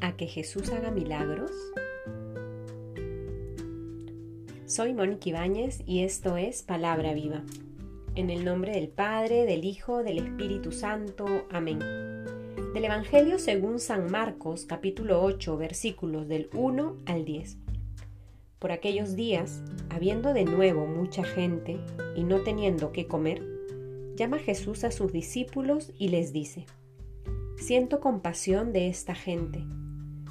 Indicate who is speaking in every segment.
Speaker 1: a que Jesús haga milagros? Soy Mónica Ibáñez y esto es Palabra Viva. En el nombre del Padre, del Hijo, del Espíritu Santo. Amén. Del Evangelio según San Marcos, capítulo 8, versículos del 1 al 10. Por aquellos días, habiendo de nuevo mucha gente y no teniendo qué comer, llama Jesús a sus discípulos y les dice, Siento compasión de esta gente,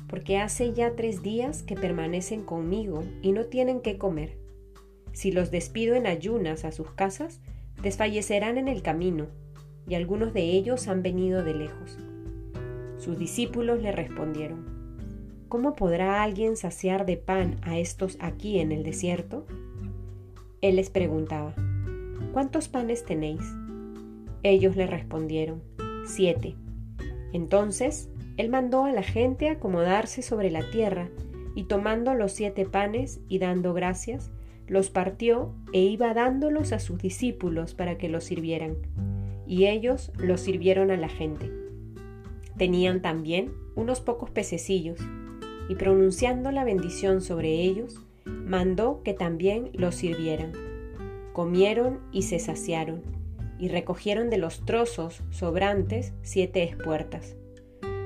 Speaker 1: porque hace ya tres días que permanecen conmigo y no tienen qué comer. Si los despido en ayunas a sus casas, desfallecerán en el camino, y algunos de ellos han venido de lejos. Sus discípulos le respondieron, ¿Cómo podrá alguien saciar de pan a estos aquí en el desierto? Él les preguntaba, ¿cuántos panes tenéis? Ellos le respondieron, siete. Entonces él mandó a la gente acomodarse sobre la tierra, y tomando los siete panes y dando gracias, los partió e iba dándolos a sus discípulos para que los sirvieran. Y ellos los sirvieron a la gente. Tenían también unos pocos pececillos, y pronunciando la bendición sobre ellos, mandó que también los sirvieran. Comieron y se saciaron, y recogieron de los trozos sobrantes siete espuertas.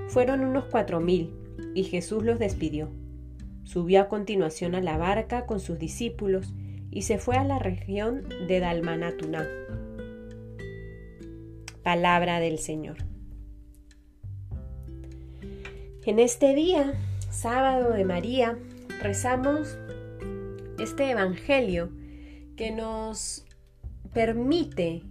Speaker 1: Fueron unos cuatro mil, y Jesús los despidió. Subió a continuación a la barca con sus discípulos y se fue a la región de Dalmanatuná. Palabra del Señor. En este día, sábado de María, rezamos este Evangelio que nos permite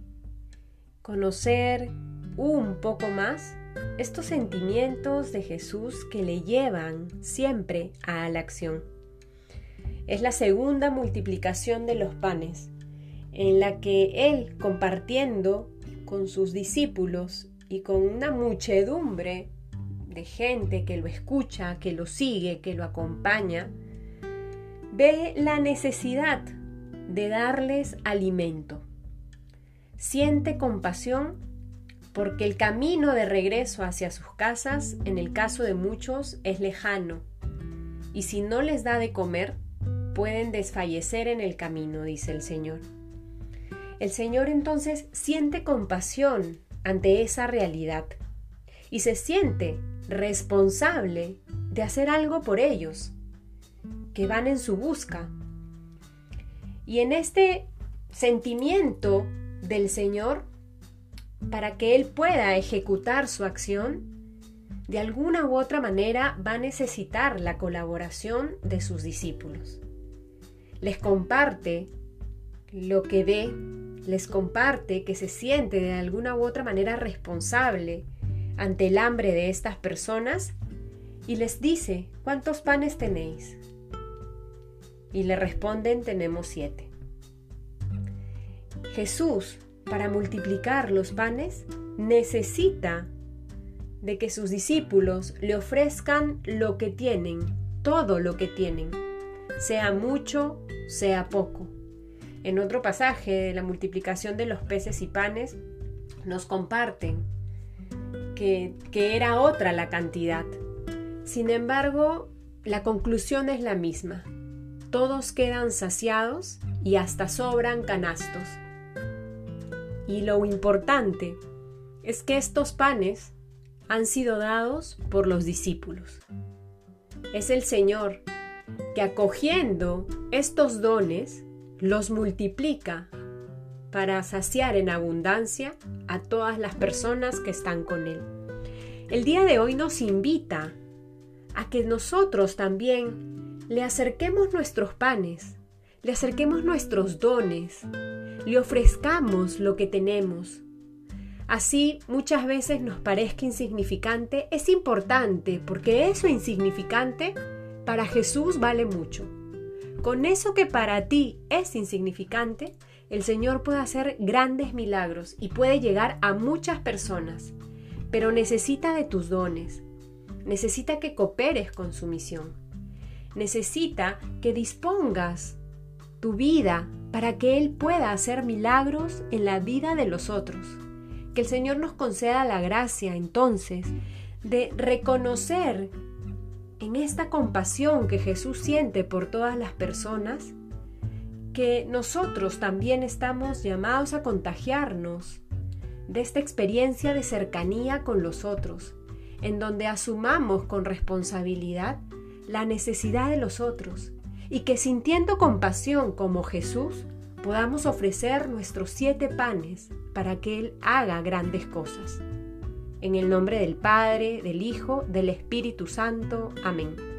Speaker 1: conocer un poco más estos sentimientos de Jesús que le llevan siempre a la acción. Es la segunda multiplicación de los panes, en la que Él, compartiendo con sus discípulos y con una muchedumbre de gente que lo escucha, que lo sigue, que lo acompaña, ve la necesidad de darles alimento. Siente compasión porque el camino de regreso hacia sus casas, en el caso de muchos, es lejano, y si no les da de comer, pueden desfallecer en el camino, dice el Señor. El Señor entonces siente compasión ante esa realidad y se siente responsable de hacer algo por ellos, que van en su busca. Y en este sentimiento del Señor para que Él pueda ejecutar su acción, de alguna u otra manera va a necesitar la colaboración de sus discípulos. Les comparte lo que ve, les comparte que se siente de alguna u otra manera responsable ante el hambre de estas personas y les dice, ¿cuántos panes tenéis? Y le responden, tenemos siete. Jesús para multiplicar los panes, necesita de que sus discípulos le ofrezcan lo que tienen, todo lo que tienen, sea mucho, sea poco. En otro pasaje de la multiplicación de los peces y panes, nos comparten que, que era otra la cantidad. Sin embargo, la conclusión es la misma. Todos quedan saciados y hasta sobran canastos. Y lo importante es que estos panes han sido dados por los discípulos. Es el Señor que acogiendo estos dones los multiplica para saciar en abundancia a todas las personas que están con Él. El día de hoy nos invita a que nosotros también le acerquemos nuestros panes, le acerquemos nuestros dones, le ofrezcamos lo que tenemos. Así muchas veces nos parezca insignificante, es importante porque eso insignificante para Jesús vale mucho. Con eso que para ti es insignificante, el Señor puede hacer grandes milagros y puede llegar a muchas personas, pero necesita de tus dones, necesita que cooperes con su misión, necesita que dispongas tu vida para que Él pueda hacer milagros en la vida de los otros. Que el Señor nos conceda la gracia entonces de reconocer en esta compasión que Jesús siente por todas las personas, que nosotros también estamos llamados a contagiarnos de esta experiencia de cercanía con los otros, en donde asumamos con responsabilidad la necesidad de los otros y que sintiendo compasión como Jesús podamos ofrecer nuestros siete panes para que Él haga grandes cosas. En el nombre del Padre, del Hijo, del Espíritu Santo. Amén.